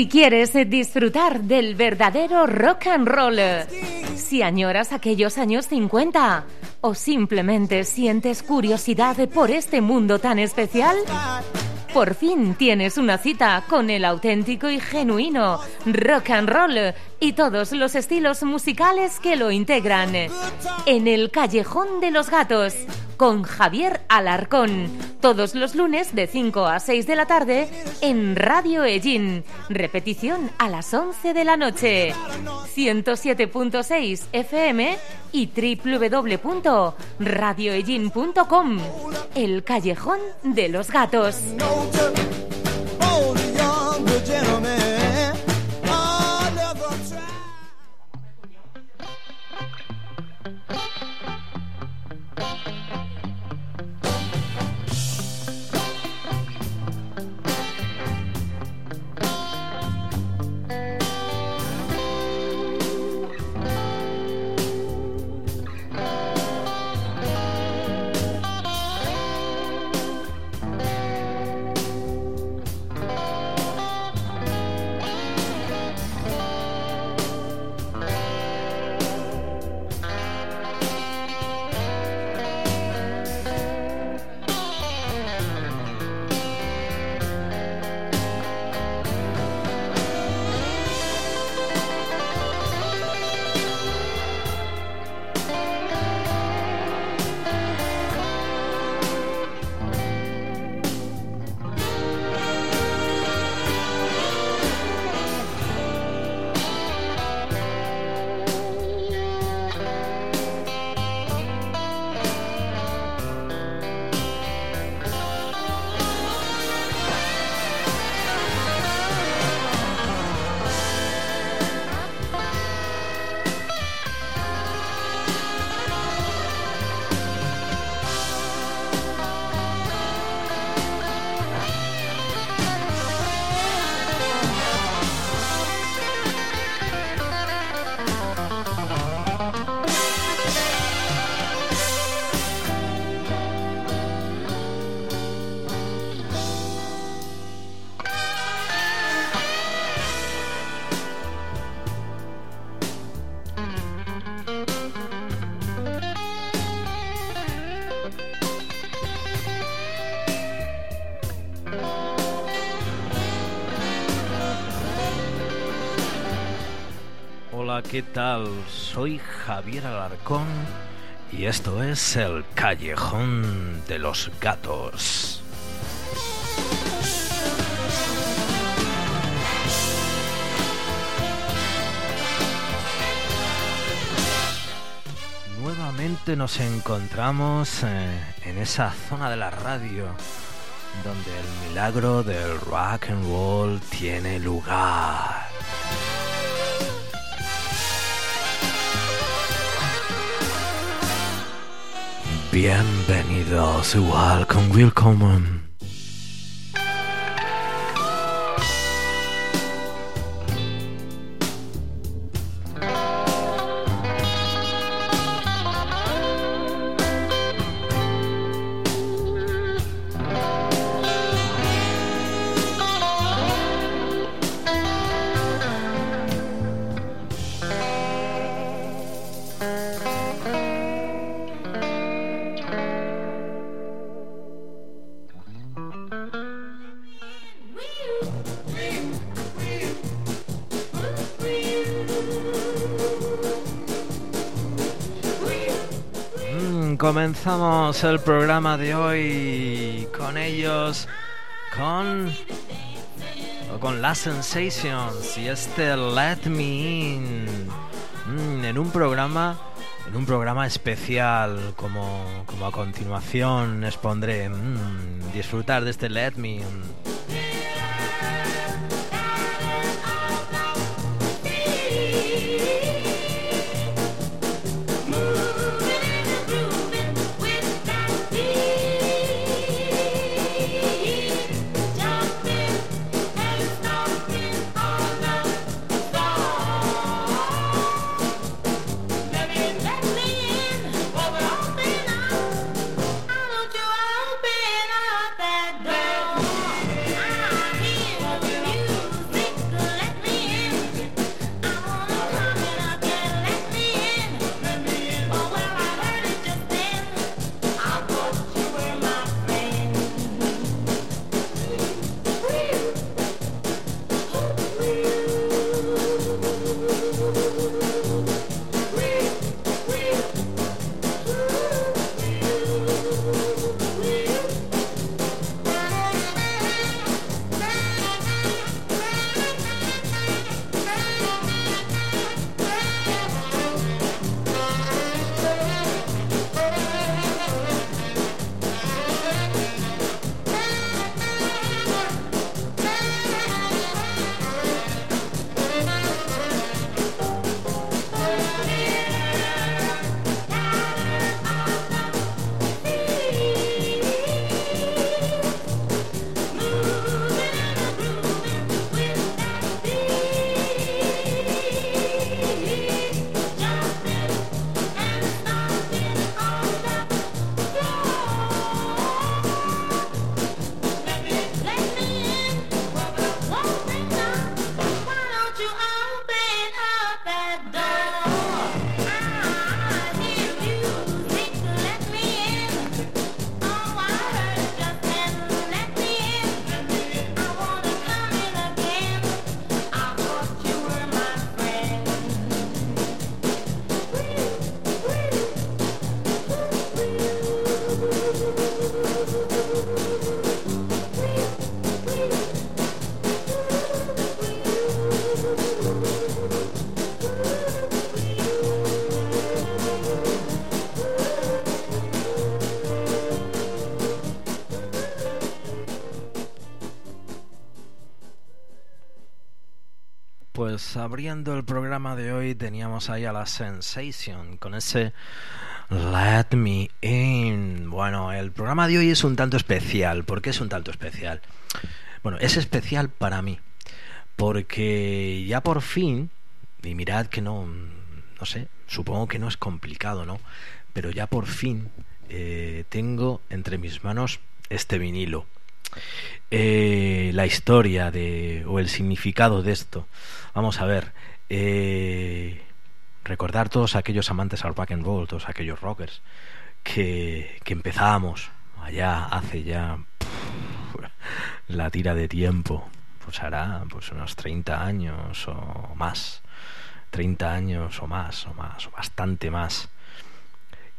Si quieres disfrutar del verdadero rock and roll, si añoras aquellos años 50 o simplemente sientes curiosidad por este mundo tan especial, por fin tienes una cita con el auténtico y genuino rock and roll y todos los estilos musicales que lo integran. En el Callejón de los Gatos, con Javier Alarcón, todos los lunes de 5 a 6 de la tarde en Radio Ellín. Repetición a las 11 de la noche. 107.6 FM y www.radioellín.com. El Callejón de los Gatos. ¿Qué tal? Soy Javier Alarcón y esto es el Callejón de los Gatos. Nuevamente nos encontramos eh, en esa zona de la radio donde el milagro del rock and roll tiene lugar. Bienvenidos, welcome, welcome. Comenzamos el programa de hoy con ellos, con con Last Sensations y este Let Me In mm, en un programa en un programa especial como, como a continuación expondré mm, disfrutar de este Let Me In. Pues abriendo el programa de hoy teníamos ahí a la Sensation con ese Let Me In. Bueno, el programa de hoy es un tanto especial. ¿Por qué es un tanto especial? Bueno, es especial para mí. Porque ya por fin, y mirad que no, no sé, supongo que no es complicado, ¿no? Pero ya por fin eh, tengo entre mis manos este vinilo. Eh, la historia de o el significado de esto. Vamos a ver. Eh, recordar todos aquellos amantes al rock and roll, todos aquellos rockers que, que empezábamos allá hace ya la tira de tiempo, pues hará pues unos 30 años o más, 30 años o más, o más, o bastante más,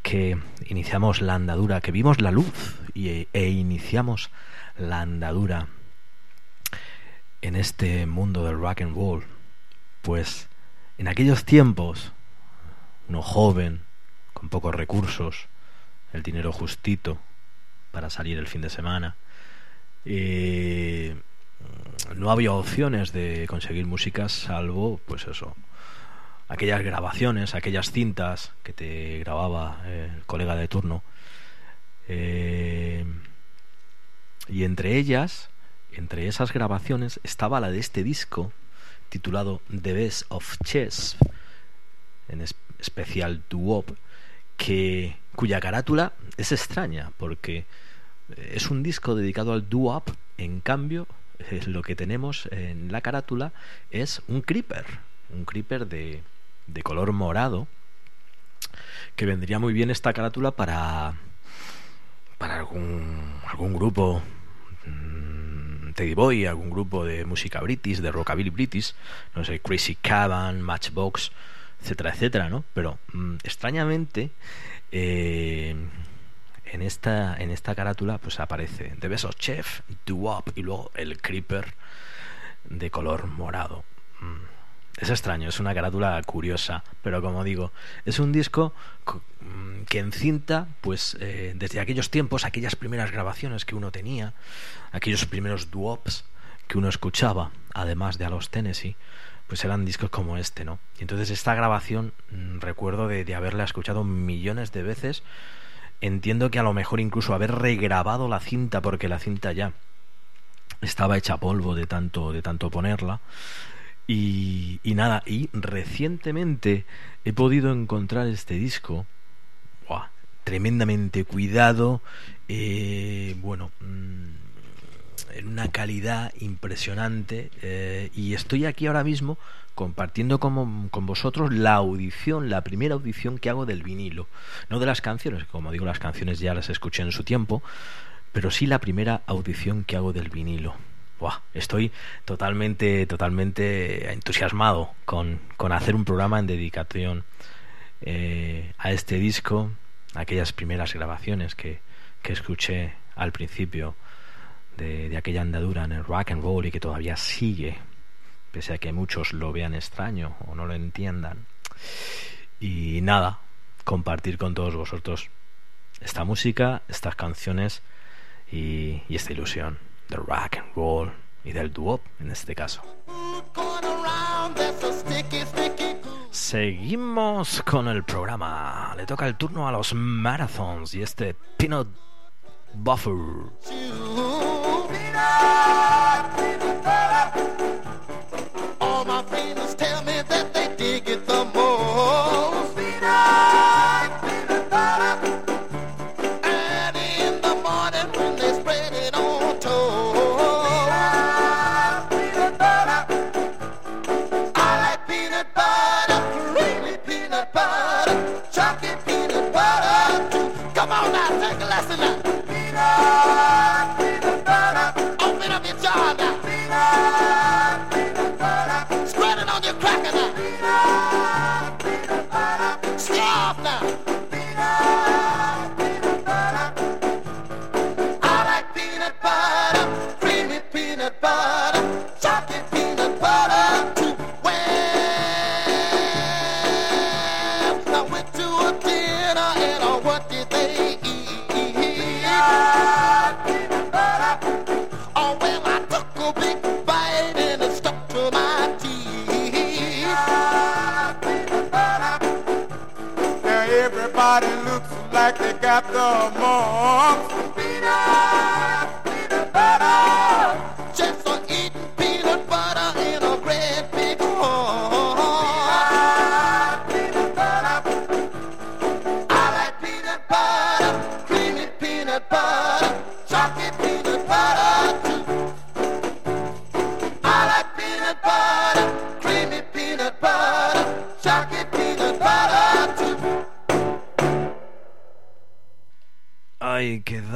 que iniciamos la andadura, que vimos la luz y, e iniciamos la andadura en este mundo del rock and roll, pues en aquellos tiempos, uno joven, con pocos recursos, el dinero justito para salir el fin de semana, eh, no había opciones de conseguir música salvo, pues eso, aquellas grabaciones, aquellas cintas que te grababa el colega de turno. Eh, y entre ellas, entre esas grabaciones, estaba la de este disco titulado The Best of Chess, en especial Duop, que, cuya carátula es extraña, porque es un disco dedicado al doo en cambio, lo que tenemos en la carátula es un creeper, un creeper de, de color morado, que vendría muy bien esta carátula para para algún algún grupo Teddy Boy, algún grupo de música british, de rockabilly british, no sé, Crazy Cabin, Matchbox, etcétera, etcétera, ¿no? Pero mm, extrañamente eh, en esta en esta carátula pues aparece The Best of Chef, Do y luego el Creeper de color morado. Mm, es extraño, es una carátula curiosa, pero como digo, es un disco mm, que encinta, pues, eh, desde aquellos tiempos, aquellas primeras grabaciones que uno tenía, aquellos primeros duops que uno escuchaba, además de a los Tennessee, pues eran discos como este, ¿no? Y entonces esta grabación, mm, recuerdo de, de haberla escuchado millones de veces, entiendo que a lo mejor incluso haber regrabado la cinta, porque la cinta ya estaba hecha polvo de tanto, de tanto ponerla, y, nada, y recientemente he podido encontrar este disco, tremendamente cuidado, eh, bueno, mm, en una calidad impresionante, eh, y estoy aquí ahora mismo compartiendo con, con, vosotros la audición, la primera audición que hago del vinilo, no de las canciones, como digo, las canciones ya las escuché en su tiempo, pero sí la primera audición que hago del vinilo estoy totalmente, totalmente entusiasmado con, con hacer un programa en dedicación eh, a este disco, aquellas primeras grabaciones que, que escuché al principio de, de, aquella andadura en el rock and roll y que todavía sigue, pese a que muchos lo vean extraño o no lo entiendan. Y nada, compartir con todos vosotros esta música, estas canciones y, y esta ilusión del rock and roll y del duop en este caso. Seguimos con el programa. Le toca el turno a los marathons y este Peanut Buffer. The mumps.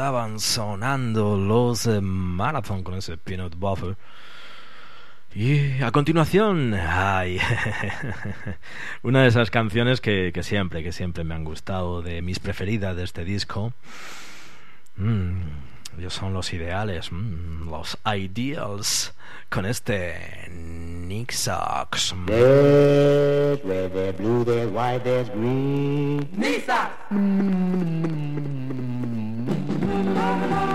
Quedaban sonando los eh, Marathon con ese peanut butter. Y a continuación, ay, una de esas canciones que, que siempre, que siempre me han gustado, de mis preferidas de este disco. Mm, ellos son los ideales, mm, los ideals, con este Nick Sox. Red, red, there's blue, there's white, there's green. Bye.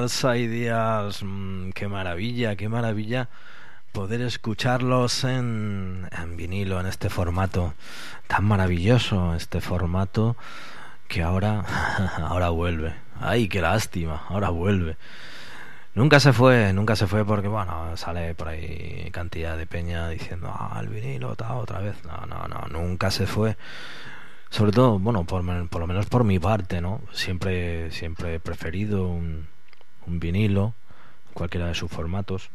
Ideals, ideals. Mm, qué maravilla, qué maravilla poder escucharlos en, en vinilo, en este formato tan maravilloso, este formato que ahora, ahora vuelve. Ay, qué lástima, ahora vuelve. Nunca se fue, nunca se fue porque, bueno, sale por ahí cantidad de peña diciendo, ah, el vinilo, tal, otra vez. No, no, no, nunca se fue. Sobre todo, bueno, por, por lo menos por mi parte, ¿no? Siempre, siempre he preferido un, un vinilo, cualquiera de sus formatos,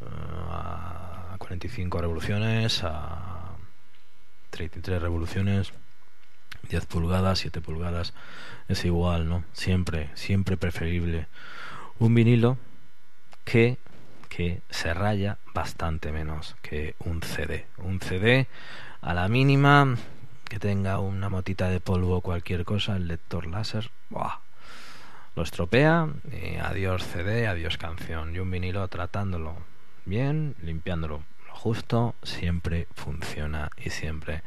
eh, a 45 revoluciones, a 33 revoluciones, 10 pulgadas, 7 pulgadas, es igual, ¿no? Siempre, siempre preferible un vinilo que, que se raya bastante menos que un CD. Un CD a la mínima que tenga una motita de polvo cualquier cosa, el lector láser, ¡buah! Lo estropea y adiós CD, adiós canción. Y un vinilo tratándolo bien, limpiándolo lo justo, siempre funciona y siempre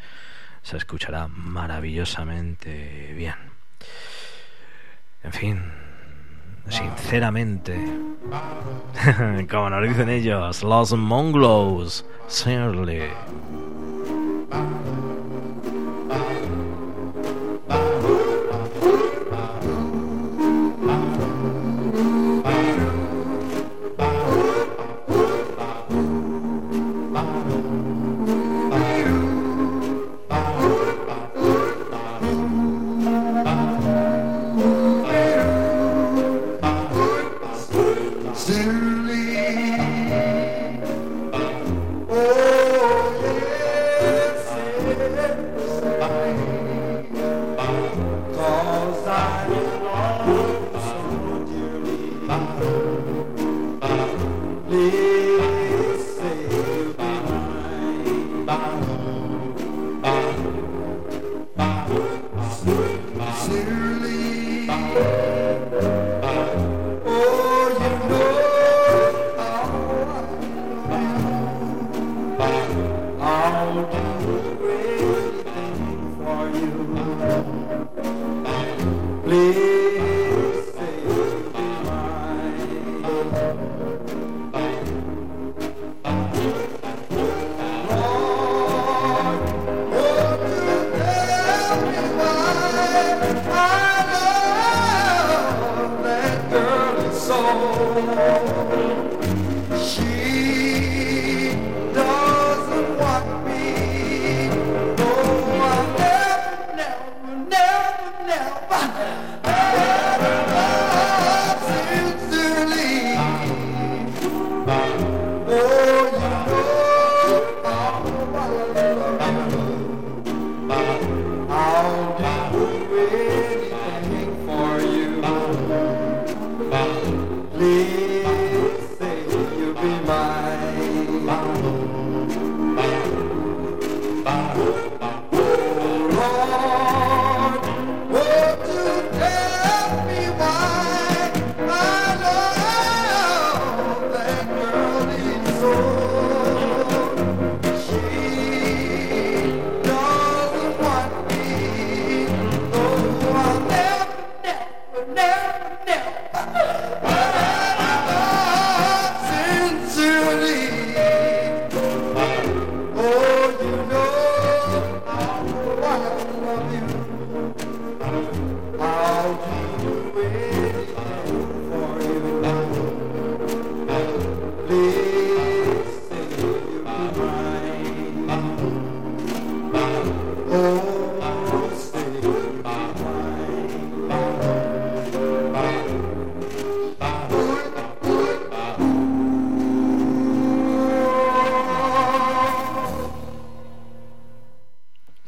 se escuchará maravillosamente bien. En fin, sinceramente, como nos dicen ellos, los Monglos, Shirley.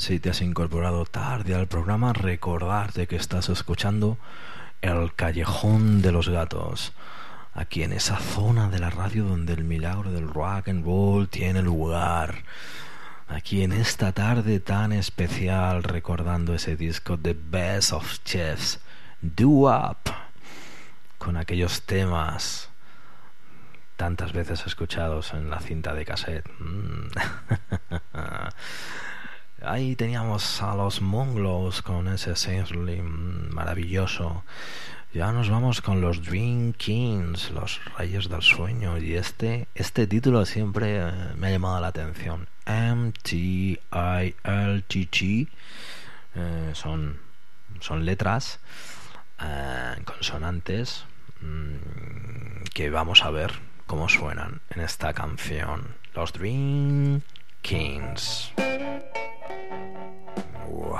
Si te has incorporado tarde al programa, recordarte que estás escuchando El Callejón de los Gatos, aquí en esa zona de la radio donde el milagro del rock and roll tiene lugar. Aquí en esta tarde tan especial, recordando ese disco The Best of Chefs, Do Up, con aquellos temas tantas veces escuchados en la cinta de cassette. Ahí teníamos a los Monglos con ese Seriously maravilloso. Ya nos vamos con los Dream Kings, los Reyes del Sueño. Y este, este título siempre eh, me ha llamado la atención. M-T-I-L-T-T. Eh, son, son letras, eh, consonantes, mm, que vamos a ver cómo suenan en esta canción. Los Dream Kings. More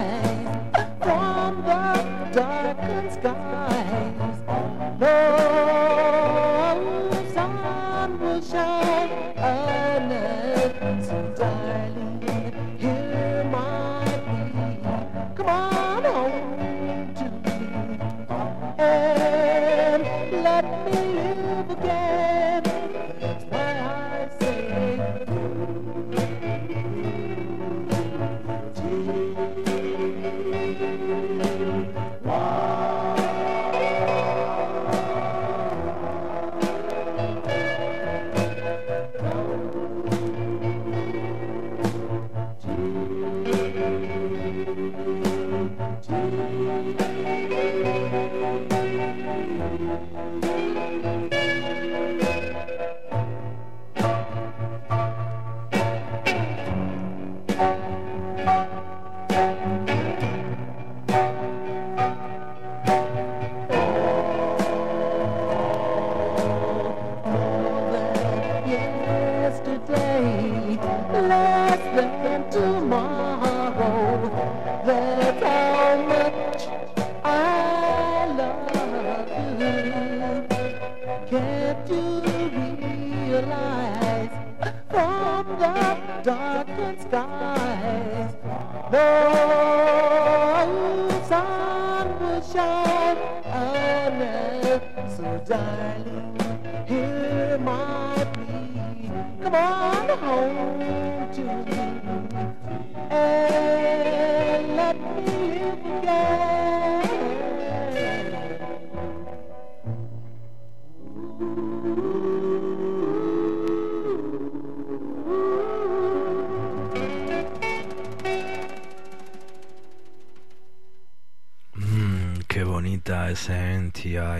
side.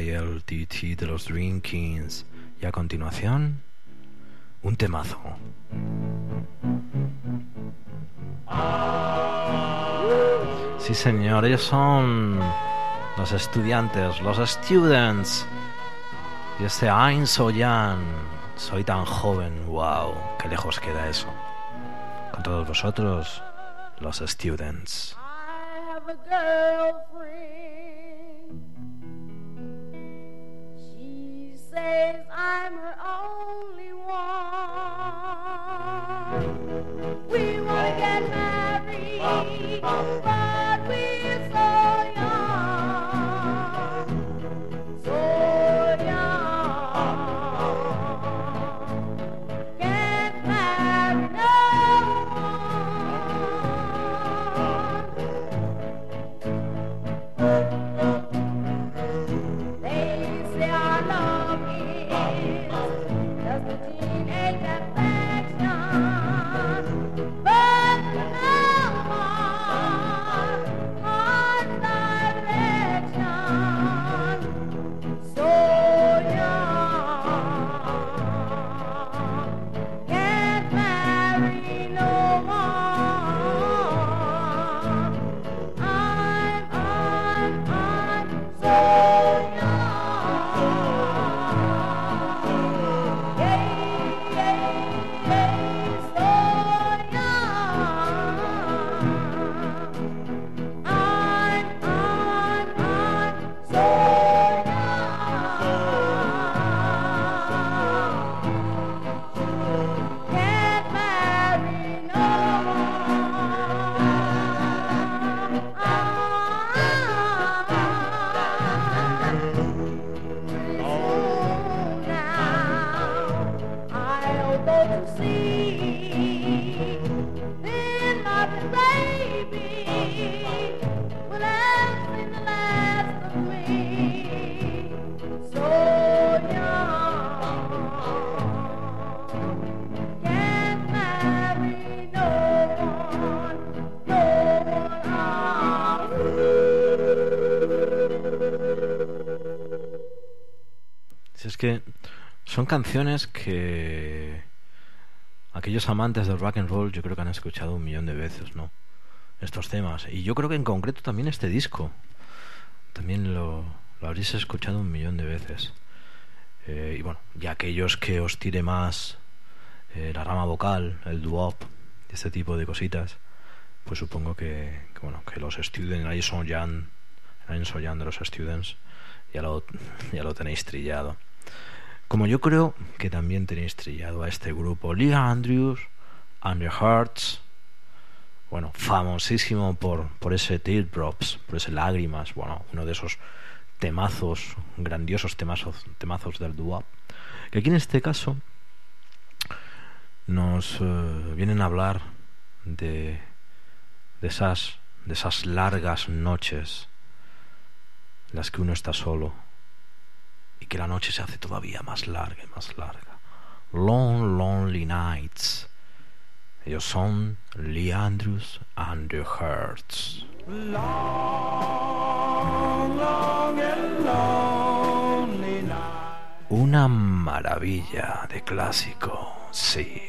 LTT de los Dream Kings. Y a continuación, un temazo. Sí, señor, ellos son los estudiantes, los students. Y este Ein so young, soy tan joven, wow, qué lejos queda eso. Con todos vosotros, los students. I have a girlfriend. I'm her only one. We wanna get married, canciones que aquellos amantes del rock and roll yo creo que han escuchado un millón de veces, ¿no? Estos temas. Y yo creo que en concreto también este disco. También lo, lo habréis escuchado un millón de veces. Eh, y bueno, y aquellos que os tire más eh, la rama vocal, el doo y este tipo de cositas, pues supongo que, que, bueno, que los students, ahí son ya, ahí son ya de los students, ya lo, ya lo tenéis trillado. Como yo creo que también tenéis trillado a este grupo, Lee Andrews and the Hearts, bueno, famosísimo por, por ese Teardrops, por ese Lágrimas, bueno, uno de esos temazos, grandiosos temazos, temazos del doo que aquí en este caso nos eh, vienen a hablar de, de esas de esas largas noches las que uno está solo y que la noche se hace todavía más larga y más larga. Long, lonely nights. Ellos son Lee Andrews and the Hearts. Una maravilla de clásico, sí.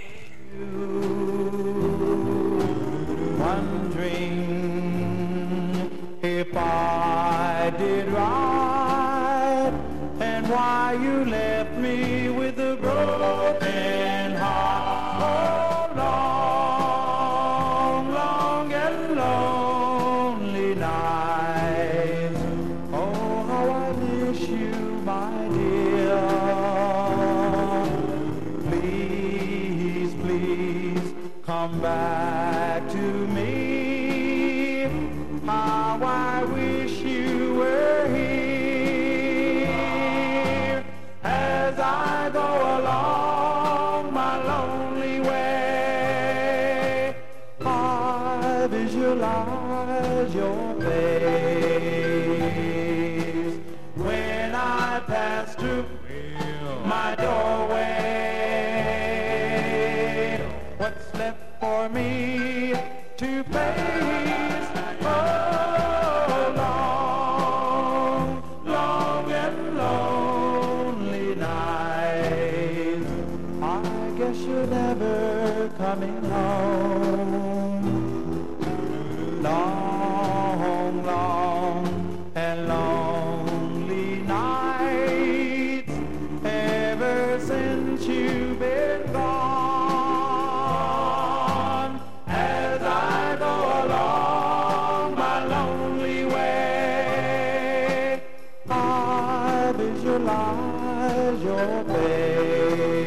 Your face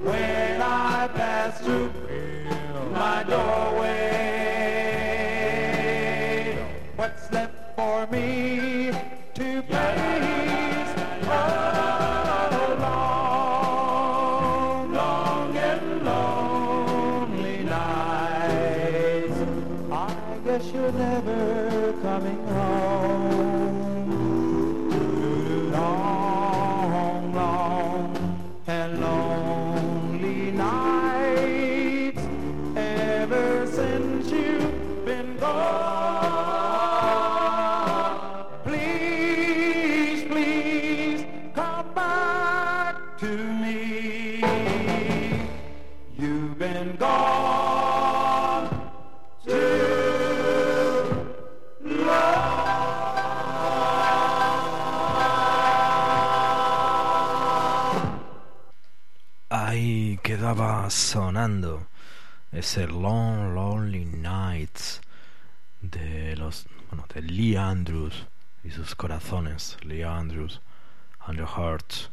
when I pass through my doorway. Sonando. Ese Long Lonely Nights de los bueno de Lee Andrews y sus corazones. Lee Andrews Andrew Hearts.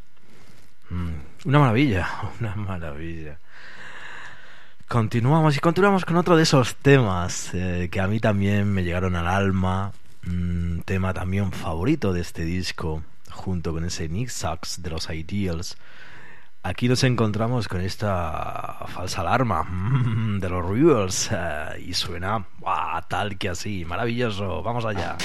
Mm, una maravilla una maravilla. Continuamos y continuamos con otro de esos temas eh, que a mí también me llegaron al alma. Un tema también favorito de este disco junto con ese Nick Sachs de los Ideals Aquí nos encontramos con esta falsa alarma mm, de los Rivers eh, y suena tal que así, maravilloso, vamos allá.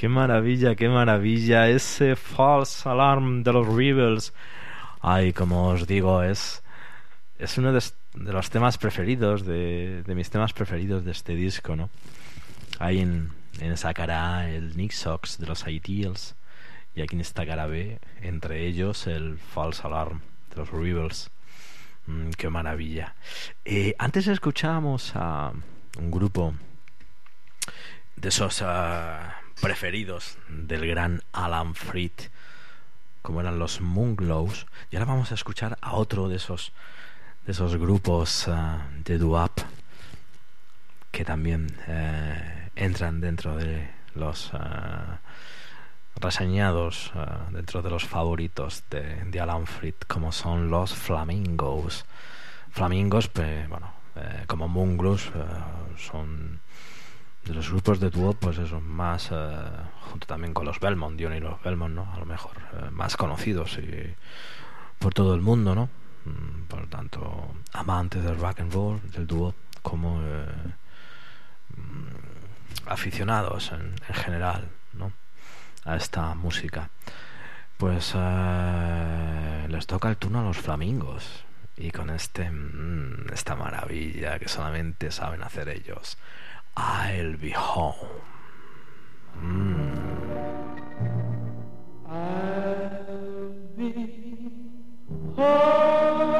Qué maravilla, qué maravilla, ese false alarm de los Rebels. Ay, como os digo, es, es uno de, de los temas preferidos, de, de mis temas preferidos de este disco, ¿no? Ahí en, en A, el Nick de los Ideals y aquí en esta cara B, entre ellos el false alarm de los Rebels. Mm, qué maravilla. Eh, antes escuchábamos a un grupo de esos ah, preferidos del gran Alan Freed, como eran los Moonglows. Y ahora vamos a escuchar a otro de esos, de esos grupos ah, de doo-wop que también eh, entran dentro de los ah, reseñados, ah, dentro de los favoritos de, de Alan Freed, como son los Flamingos. Flamingos, pues, bueno, como Moonglows, eh, son de los grupos de dúo, pues eso, más, eh, junto también con los Belmont, Dion y los Belmont, ¿no? A lo mejor, eh, más conocidos y por todo el mundo, ¿no? Mm, Por tanto, amantes del rock and roll, del dúo, como aficionados en, en general, ¿no? A esta música. Pues eh, les toca el turno a los flamingos. Y con este, mm, esta maravilla que solamente saben hacer ellos. I'll be home. Mm. I'll be home,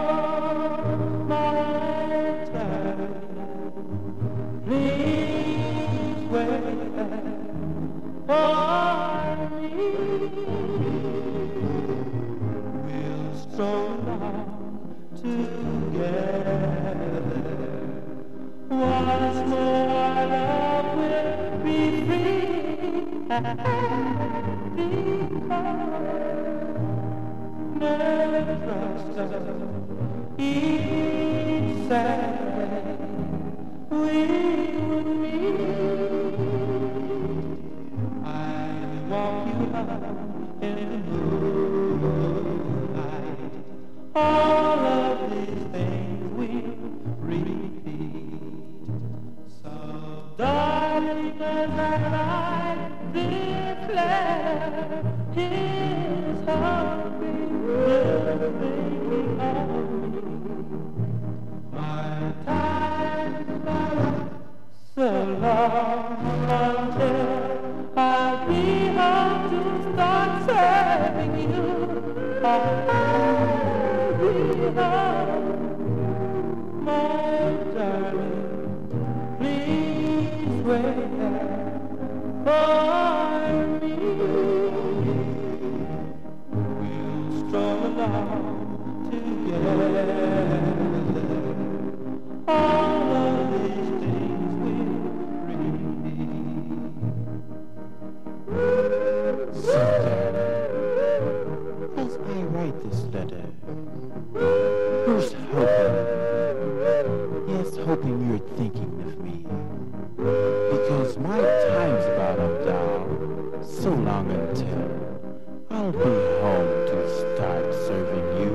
serving you.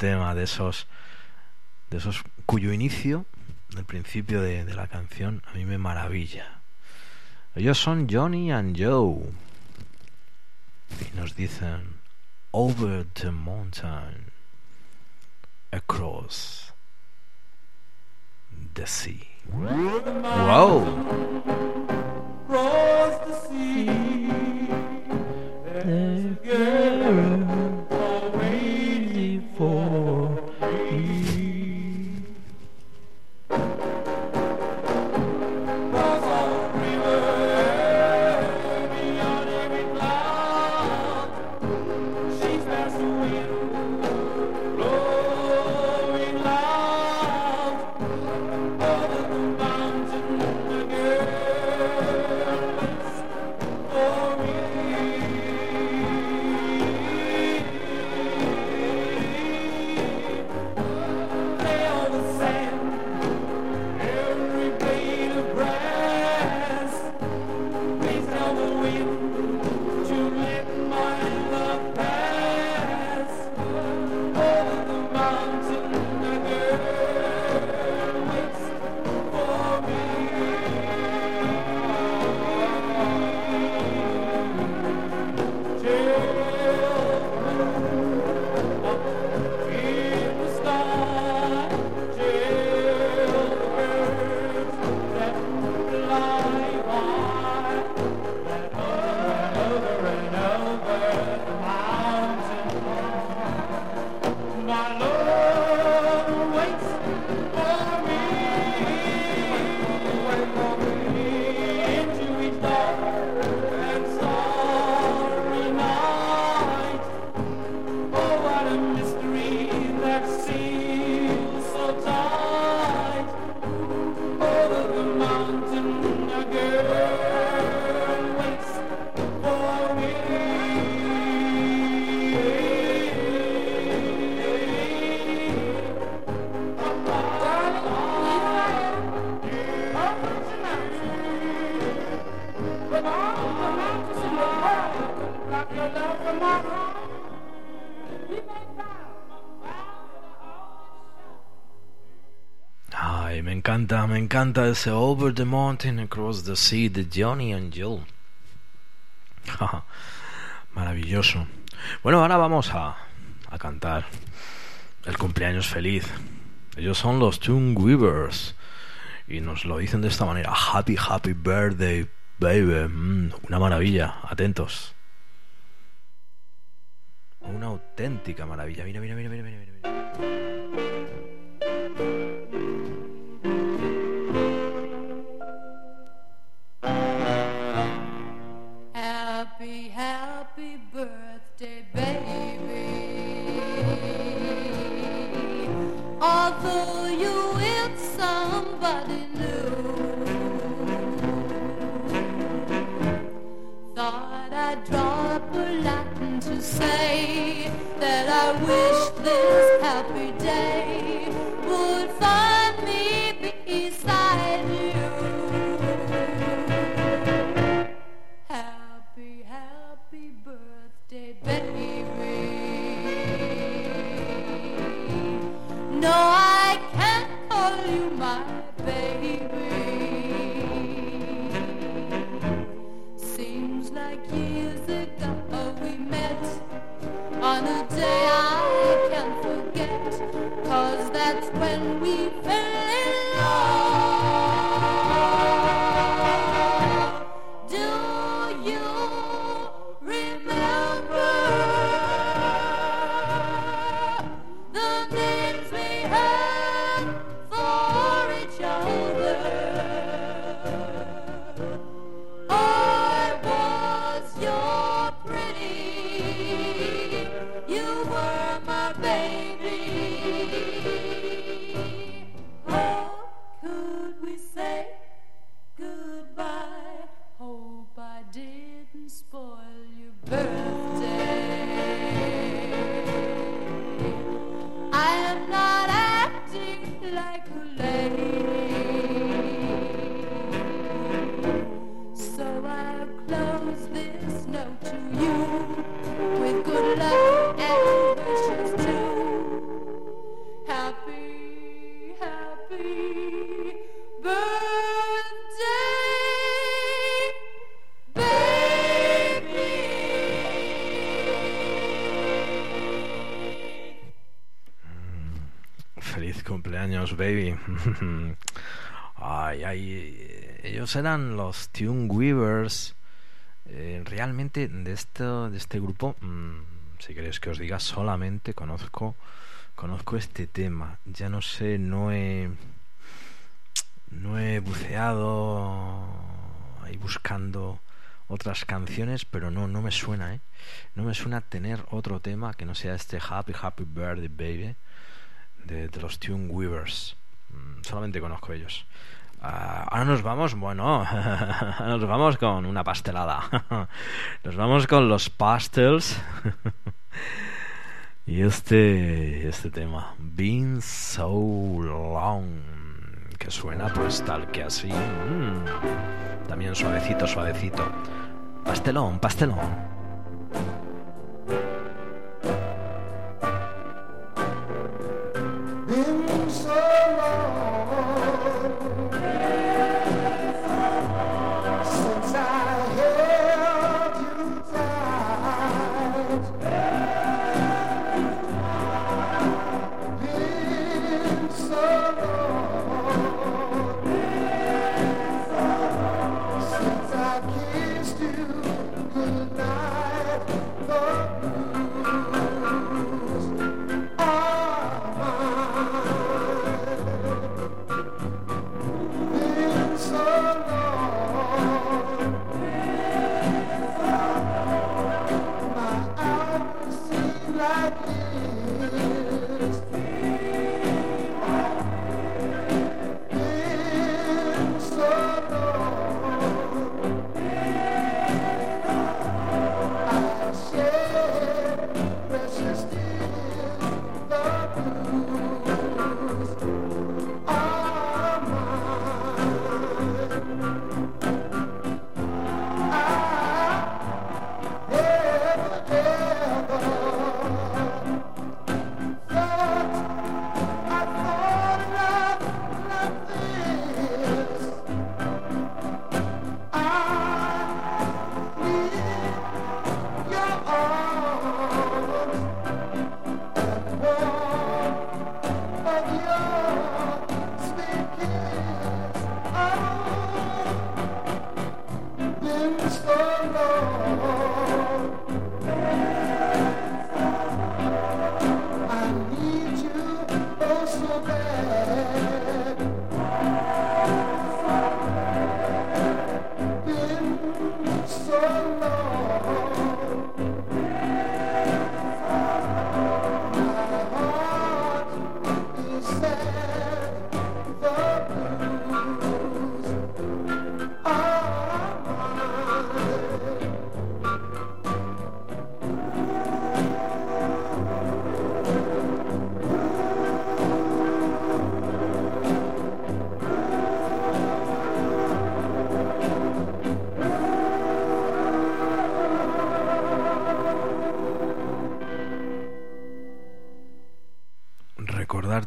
Tema de esos, de esos cuyo inicio, el principio de, de la canción, a mí me maravilla. Ellos son Johnny and Joe y nos dicen Over the mountain, across the sea. Wow. Cross the sea. Encanta, ese Over the Mountain Across the Sea de Johnny and Joe. Maravilloso. Bueno, ahora vamos a, a cantar el cumpleaños feliz. Ellos son los Tune Weavers y nos lo dicen de esta manera: Happy, happy birthday, baby. Mm, una maravilla, atentos. Una auténtica maravilla. Mira, mira, mira, mira, mira. mira. Somebody new, thought I'd drop a line to say that I wish this happy day when like a baby. ay, ay, ellos eran los Tune Weavers. Eh, realmente de esto, de este grupo, mm, si queréis que os diga, solamente conozco, conozco este tema. Ya no sé, no he, no he buceado ahí buscando otras canciones, pero no, no me suena, ¿eh? No me suena tener otro tema que no sea este Happy Happy Birthday Baby de, los Tune Weavers. Mm, solamente conozco ellos. Ah, ahora nos vamos, bueno, nos vamos con una pastelada. nos vamos con los pastels. y este, este tema, Been So Long, que suena pues tal que así. Mm, también suavecito, suavecito. Pastelón, pastelón. I kissed you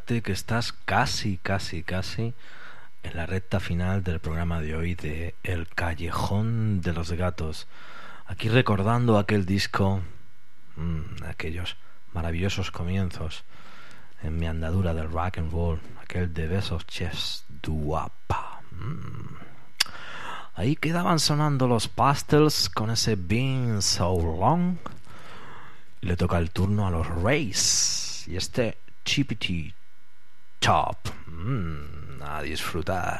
que estás casi, casi, casi en la recta final del programa de hoy de El Callejón de los Gatos. Aquí recordando aquel disco, mm, aquellos maravillosos comienzos en mi andadura del rock and roll, aquel de Best of Chess Duapa. Mm. Ahí quedaban sonando los pastels con ese Being So Long. Le toca el turno a los Rays. Y este Chippity Top. Mm, a disfrutar.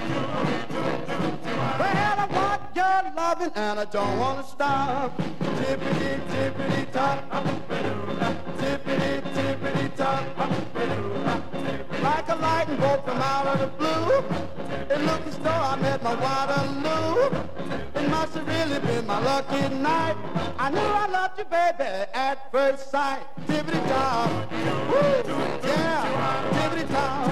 Well, I want your loving and I don't want to stop. Tippity, tippity top. Tippity, tippity top. Like a lightning bolt from out of the blue. It looked as though I met my Waterloo. It must have really been my lucky night. I knew I loved you, baby, at first sight. Tippity top. Woo! Yeah, tippity top.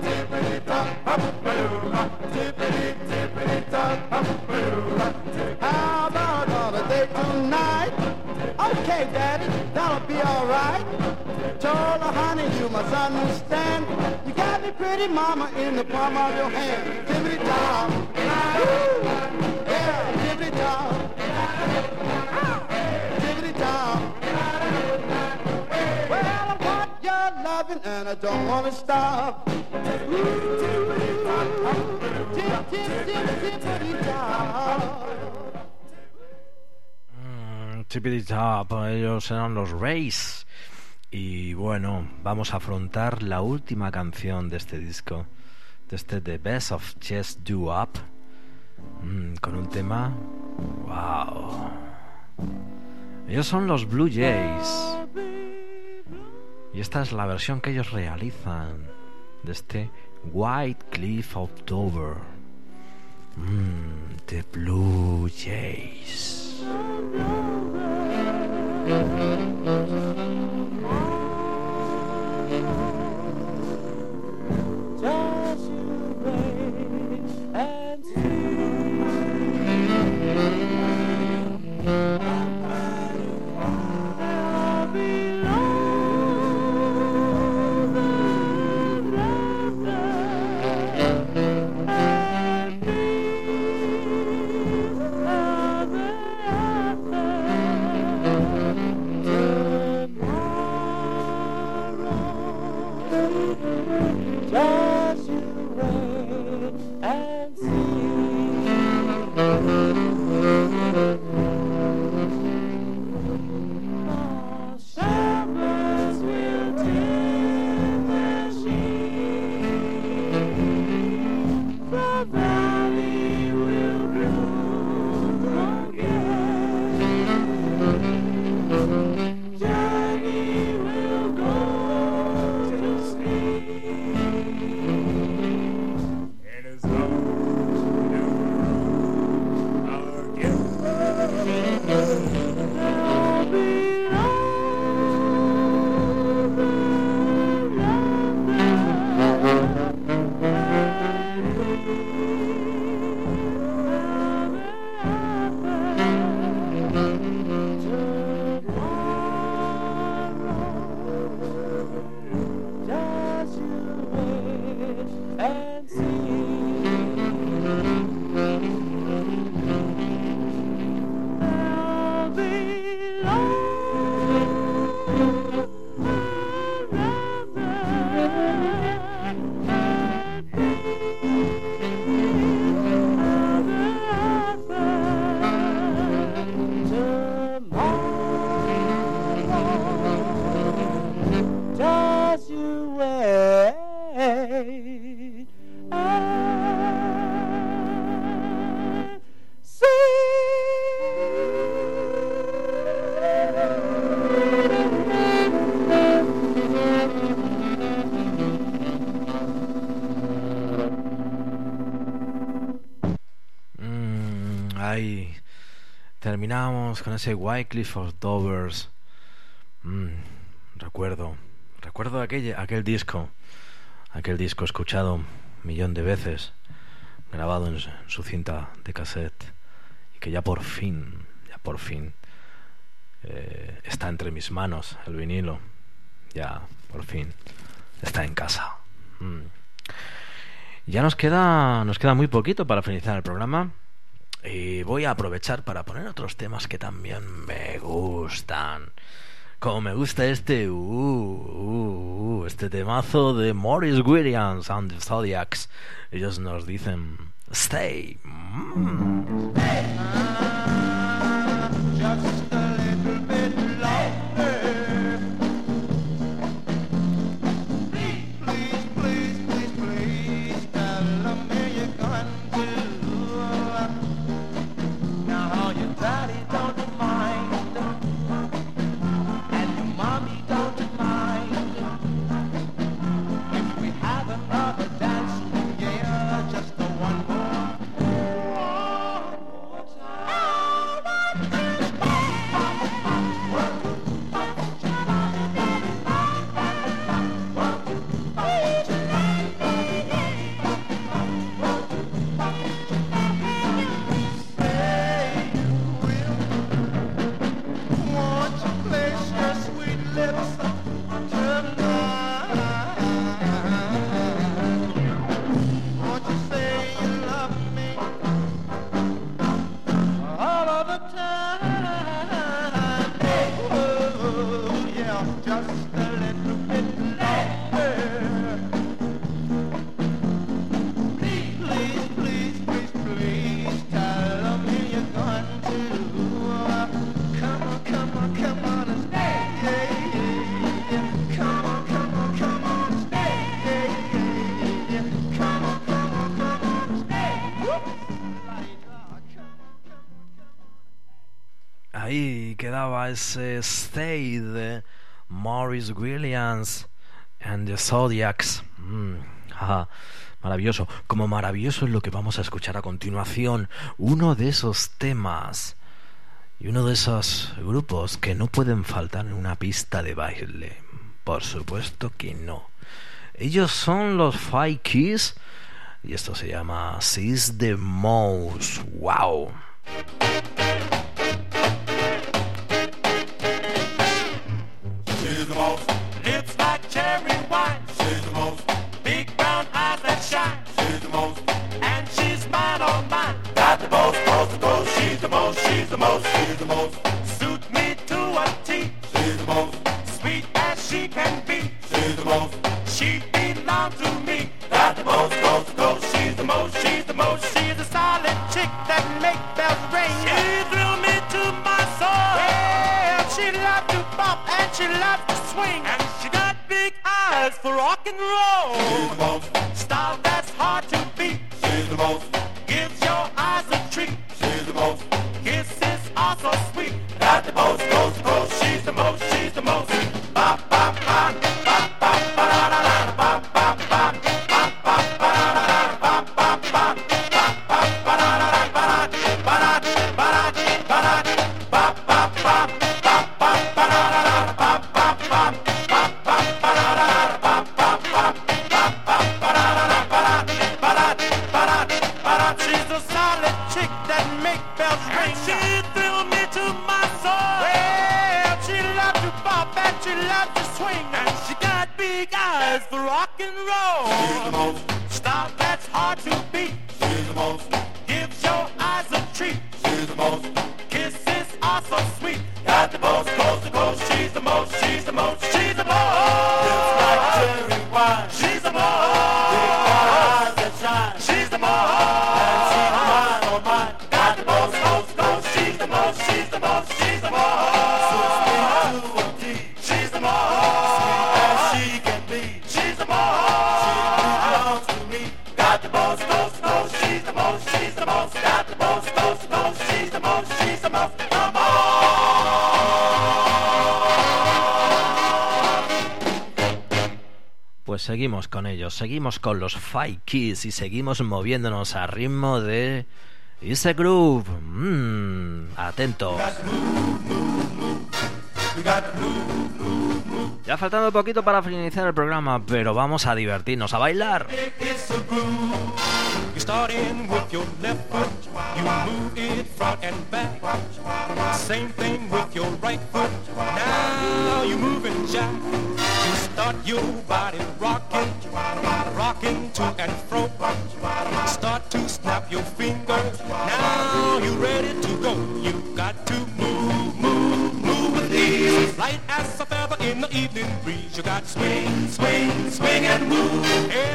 How about on a date tonight? Okay, Daddy, that'll be alright. Told her, honey, you must understand. You got me pretty mama in the palm of your hand. Tippity loving and I don't want to stop. Mm, Tippity Top, ellos eran los Rays. Y bueno, vamos a afrontar la última canción de este disco, de este The Best of Chess Do Up, Mm, con un tema. ¡Wow! Ellos son los Blue Jays. Y esta es la versión que ellos realizan de este White Cliff October. Mm, the Blue Jays. Terminamos con ese Wycliffe of Dovers. Mm, recuerdo, recuerdo aquel, aquel disco, aquel disco escuchado un millón de veces, grabado en su- cinta de cassette, y que ya por fin, ya por fin, eh, está entre mis manos el vinilo. Ya, por fin, está en casa. Mm. Ya nos queda, nos queda muy poquito para finalizar el programa. Y voy a aprovechar para poner otros temas que también me gustan. Como me gusta este, uh, uh, uh, este temazo de Morris Williams and the Zodiacs. Ellos nos dicen, stay. Mm. Just de Morris Williams and the Zodiacs. Mm, maravilloso. Como maravilloso es lo que vamos a escuchar a continuación. Uno de esos temas y uno de esos grupos que no pueden faltar en una pista de baile. Por supuesto que no. Ellos son los Five Keys y esto se llama Seize the Mouse. ¡Wow! She's the most. She's the most. Suit me to a T. She's the most. Sweet as she can be. She's the most. She belongs to me. Got the most, most, most. She's the most. She's the most. She's a solid chick that make bells ring. She thrill me to my soul. Well, she loves to bump and she loves to swing. And she got big eyes for rock and roll. She's the most. Style that's hard to beat. She's the most. Seguimos con ellos, seguimos con los Five Keys y seguimos moviéndonos a ritmo de Is a Groove. Mm, atentos. We got to move, move, move. Ya faltando poquito para finalizar el programa, pero vamos a divertirnos, a bailar. It's a groove. You start in with your left foot. You move it front and back. Same thing with your right foot. Now you move and jack. You start your body ready to go. You got to move, move, move with ease. Light as a feather in the evening breeze. You got to swing, swing, swing and move. Everybody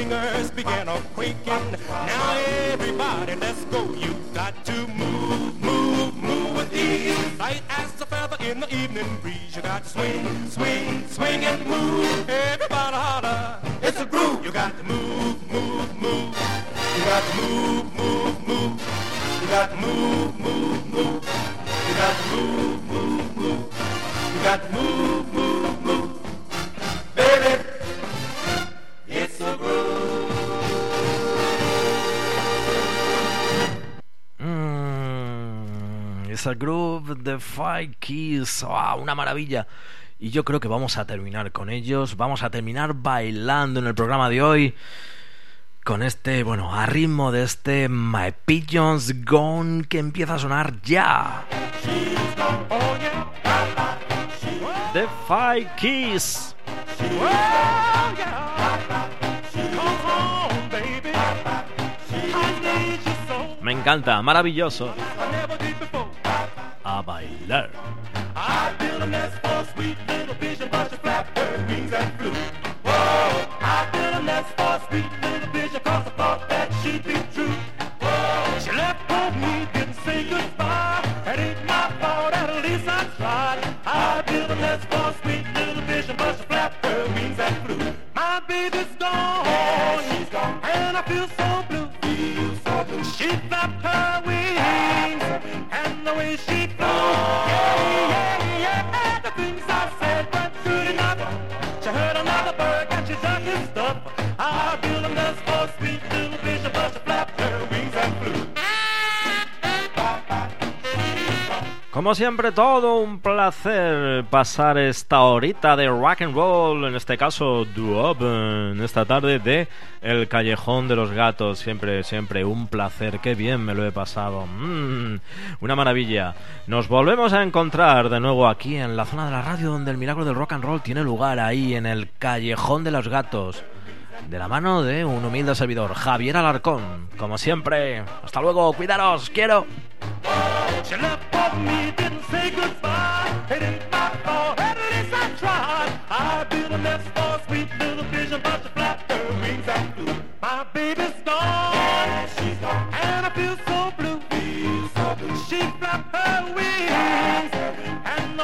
fingers begin a quaking. Five Keys. ¡Ah, una maravilla. Y yo creo que vamos a terminar con ellos. Vamos a terminar bailando en el programa de hoy. Con este, bueno, a ritmo de este My Pigeons Gone que empieza a sonar ya. The Five Keys. Me encanta, maravilloso. A bailar. I built a nest for sweet little pigeon, but Como siempre, todo un placer pasar esta horita de rock and roll, en este caso en esta tarde de El Callejón de los Gatos. Siempre, siempre un placer, qué bien me lo he pasado. Mm, una maravilla. Nos volvemos a encontrar de nuevo aquí en la zona de la radio donde el milagro del rock and roll tiene lugar, ahí en El Callejón de los Gatos. De la mano de un humilde servidor, Javier Alarcón. Como siempre, hasta luego, cuidaros, quiero. She flapped her wings. And